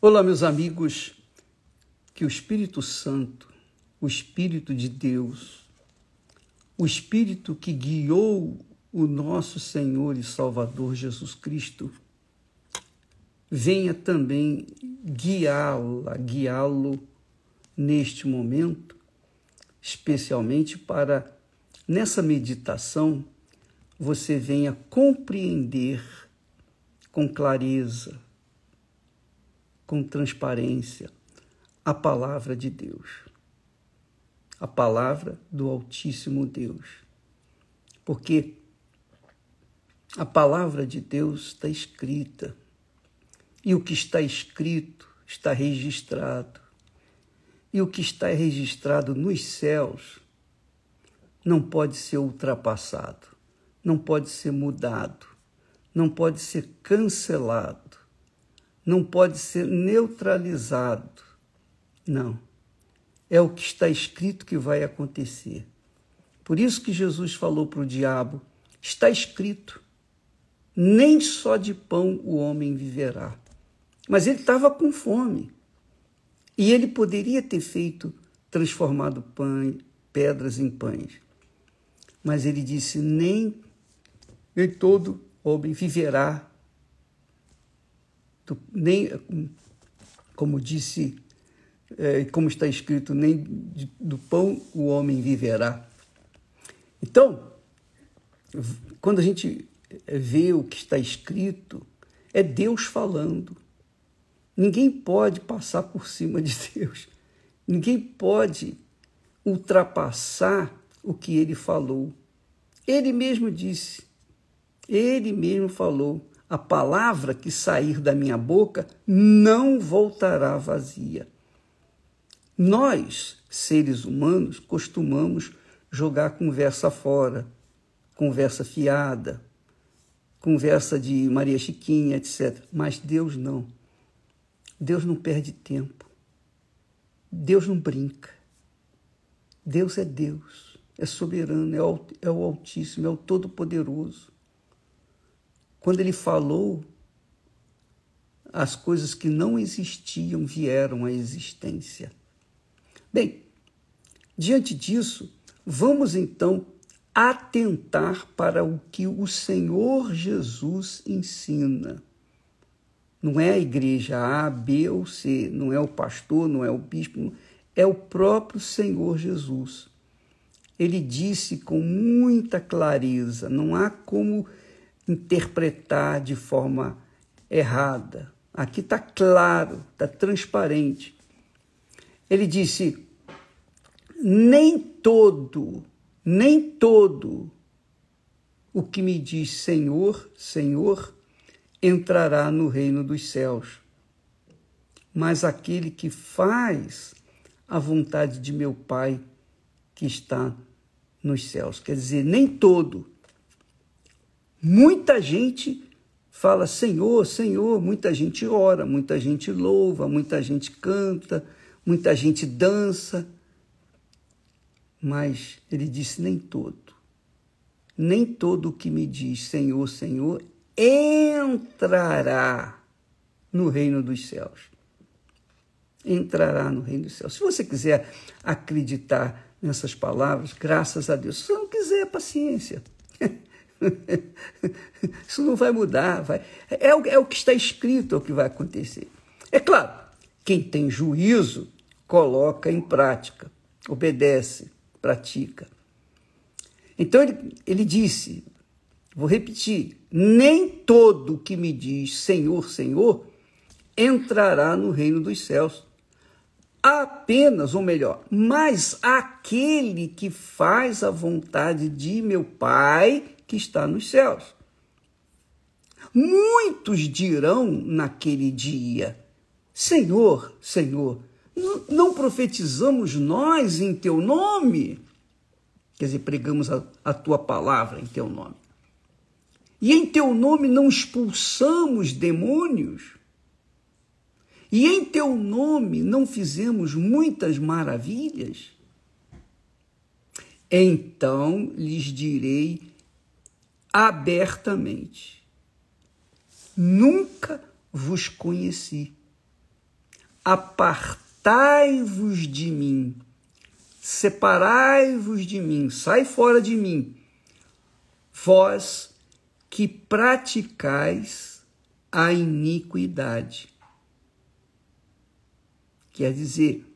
Olá, meus amigos, que o Espírito Santo, o Espírito de Deus, o Espírito que guiou o nosso Senhor e Salvador Jesus Cristo, venha também guiá-la, guiá-lo neste momento, especialmente para, nessa meditação, você venha compreender com clareza, com transparência, a palavra de Deus, a palavra do Altíssimo Deus. Porque a palavra de Deus está escrita e o que está escrito está registrado. E o que está registrado nos céus não pode ser ultrapassado, não pode ser mudado, não pode ser cancelado não pode ser neutralizado. Não. É o que está escrito que vai acontecer. Por isso que Jesus falou para o diabo: está escrito, nem só de pão o homem viverá. Mas ele estava com fome. E ele poderia ter feito, transformado pães, pedras em pães. Mas ele disse: nem, nem todo homem viverá nem, como disse, é, como está escrito, nem do pão o homem viverá. Então, quando a gente vê o que está escrito, é Deus falando. Ninguém pode passar por cima de Deus. Ninguém pode ultrapassar o que ele falou. Ele mesmo disse, ele mesmo falou: a palavra que sair da minha boca não voltará vazia. Nós, seres humanos, costumamos jogar conversa fora, conversa fiada, conversa de Maria Chiquinha, etc. Mas Deus não. Deus não perde tempo. Deus não brinca. Deus é Deus, é soberano, é o, é o Altíssimo, é o Todo-Poderoso. Quando ele falou, as coisas que não existiam vieram à existência. Bem, diante disso, vamos então atentar para o que o Senhor Jesus ensina. Não é a igreja A, B ou C, não é o pastor, não é o bispo, é o próprio Senhor Jesus. Ele disse com muita clareza: não há como interpretar de forma errada. Aqui está claro, está transparente. Ele disse: nem todo, nem todo o que me diz Senhor, Senhor, entrará no reino dos céus, mas aquele que faz a vontade de meu Pai que está nos céus. Quer dizer, nem todo Muita gente fala Senhor, Senhor, muita gente ora, muita gente louva, muita gente canta, muita gente dança. Mas ele disse: nem todo. Nem todo o que me diz Senhor, Senhor entrará no reino dos céus. Entrará no reino dos céus. Se você quiser acreditar nessas palavras, graças a Deus. Se não quiser, paciência. Isso não vai mudar. Vai. É, o, é o que está escrito, é o que vai acontecer. É claro, quem tem juízo coloca em prática, obedece, pratica. Então ele, ele disse, vou repetir: nem todo que me diz Senhor, Senhor entrará no reino dos céus. Apenas, ou melhor, mas aquele que faz a vontade de meu Pai que está nos céus. Muitos dirão naquele dia: Senhor, Senhor, não profetizamos nós em teu nome? Quer dizer, pregamos a, a tua palavra em teu nome. E em teu nome não expulsamos demônios? E em teu nome não fizemos muitas maravilhas? Então lhes direi abertamente: Nunca vos conheci. apartai-vos de mim, separai-vos de mim, sai fora de mim, vós que praticais a iniquidade. Quer dizer,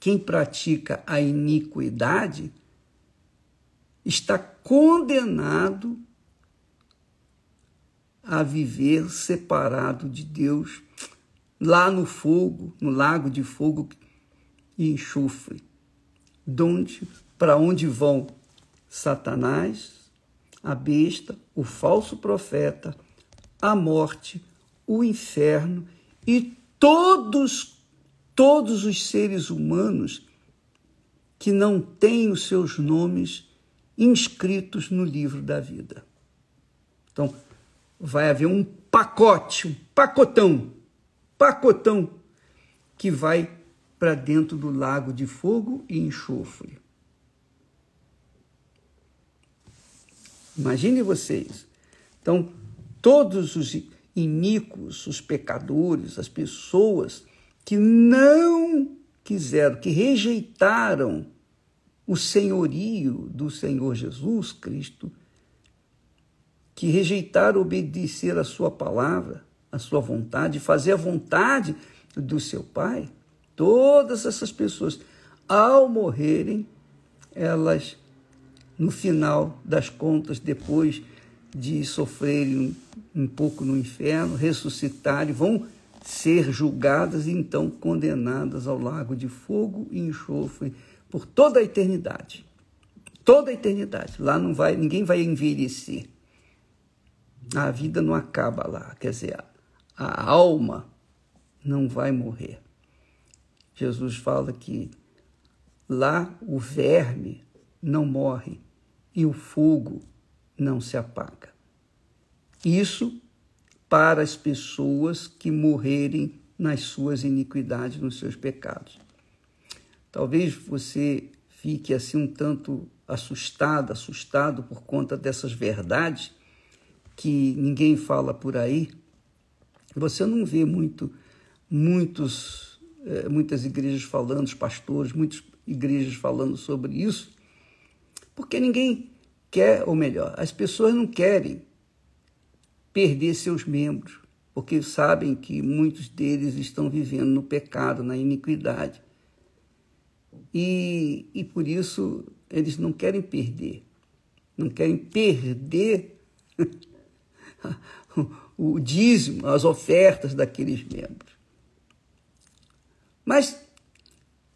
quem pratica a iniquidade está condenado a viver separado de Deus lá no fogo, no lago de fogo e enxofre, donde para onde vão Satanás, a besta, o falso profeta, a morte, o inferno e todos todos os seres humanos que não têm os seus nomes inscritos no livro da vida. Então, vai haver um pacote, um pacotão, pacotão que vai para dentro do lago de fogo e enxofre. Imagine vocês. Então, todos os iníquos, os pecadores, as pessoas que não quiseram, que rejeitaram o senhorio do Senhor Jesus Cristo, que rejeitaram obedecer a sua palavra, a sua vontade, fazer a vontade do seu Pai, todas essas pessoas, ao morrerem, elas, no final das contas, depois de sofrerem um, pouco no inferno, ressuscitarem, vão ser julgadas e então condenadas ao lago de fogo e enxofre por toda a eternidade. Toda a eternidade. Lá não vai, ninguém vai envelhecer. A vida não acaba lá, quer dizer, a, a alma não vai morrer. Jesus fala que lá o verme não morre e o fogo não se apaga. Isso para as pessoas que morrerem nas suas iniquidades, nos seus pecados. Talvez você fique assim um tanto assustado, assustado por conta dessas verdades que ninguém fala por aí. Você não vê muito, muitos, eh, muitas igrejas falando, os pastores, muitas igrejas falando sobre isso, porque ninguém quer, ou melhor, as pessoas não querem perder seus membros, porque sabem que muitos deles estão vivendo no pecado, na iniquidade. E, e por isso eles não querem perder, não querem perder o dízimo, as ofertas daqueles membros. Mas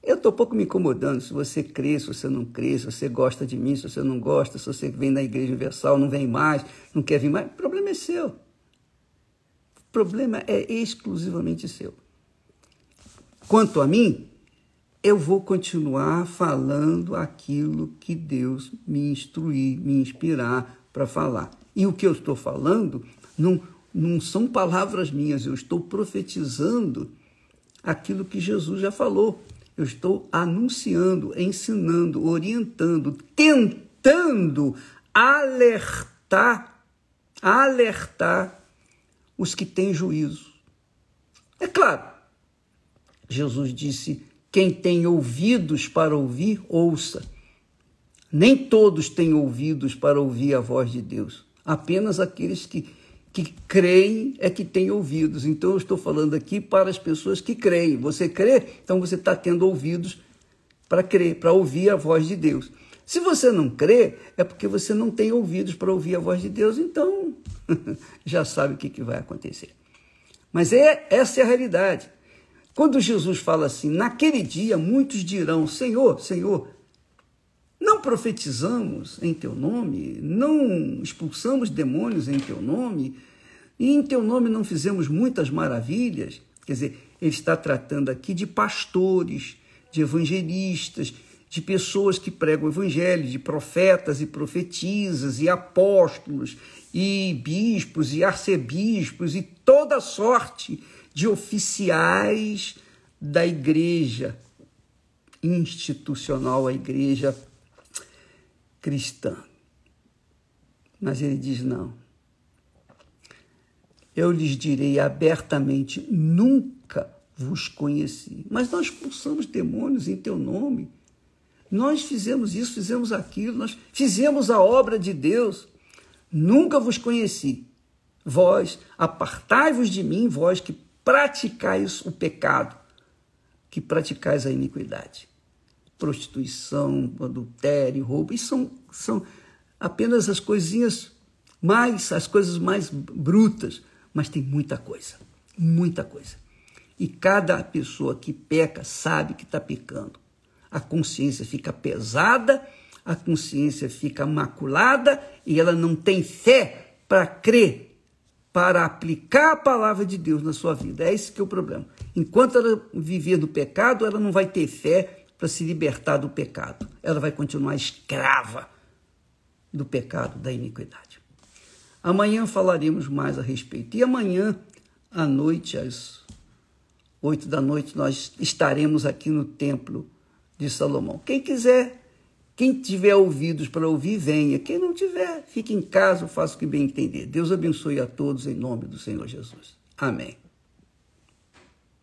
eu estou pouco me incomodando se você crê, se você não crê, se você gosta de mim, se você não gosta, se você vem na Igreja Universal, não vem mais, não quer vir mais. O problema é seu. O problema é exclusivamente seu. Quanto a mim, eu vou continuar falando aquilo que Deus me instruir, me inspirar para falar. E o que eu estou falando não, não são palavras minhas, eu estou profetizando aquilo que Jesus já falou. Eu estou anunciando, ensinando, orientando, tentando alertar, alertar os que têm juízo. É claro, Jesus disse: quem tem ouvidos para ouvir, ouça. Nem todos têm ouvidos para ouvir a voz de Deus. Apenas aqueles que que creem é que têm ouvidos. Então eu estou falando aqui para as pessoas que creem. Você crê, então você está tendo ouvidos para crer, para ouvir a voz de Deus. Se você não crê, é porque você não tem ouvidos para ouvir a voz de Deus, então já sabe o que, que vai acontecer. Mas é essa é a realidade. Quando Jesus fala assim, naquele dia muitos dirão: Senhor, Senhor, não profetizamos em teu nome, não expulsamos demônios em teu nome, e em teu nome não fizemos muitas maravilhas. Quer dizer, ele está tratando aqui de pastores, de evangelistas, de pessoas que pregam o evangelho, de profetas e profetisas, e apóstolos, e bispos, e arcebispos, e toda sorte de oficiais da igreja institucional, a igreja cristã. Mas ele diz: não. Eu lhes direi abertamente: nunca vos conheci. Mas nós expulsamos demônios em teu nome. Nós fizemos isso, fizemos aquilo, nós fizemos a obra de Deus. Nunca vos conheci. Vós, apartai-vos de mim, vós que praticais o pecado, que praticais a iniquidade. Prostituição, adultério, roubo, isso são, são apenas as coisinhas mais, as coisas mais brutas, mas tem muita coisa, muita coisa. E cada pessoa que peca sabe que está pecando. A consciência fica pesada, a consciência fica maculada e ela não tem fé para crer, para aplicar a palavra de Deus na sua vida. É esse que é o problema. Enquanto ela viver no pecado, ela não vai ter fé para se libertar do pecado. Ela vai continuar escrava do pecado, da iniquidade. Amanhã falaremos mais a respeito. E amanhã, à noite, às oito da noite, nós estaremos aqui no templo de Salomão. Quem quiser, quem tiver ouvidos para ouvir, venha. Quem não tiver, fique em casa, faça o que bem entender. Deus abençoe a todos em nome do Senhor Jesus. Amém.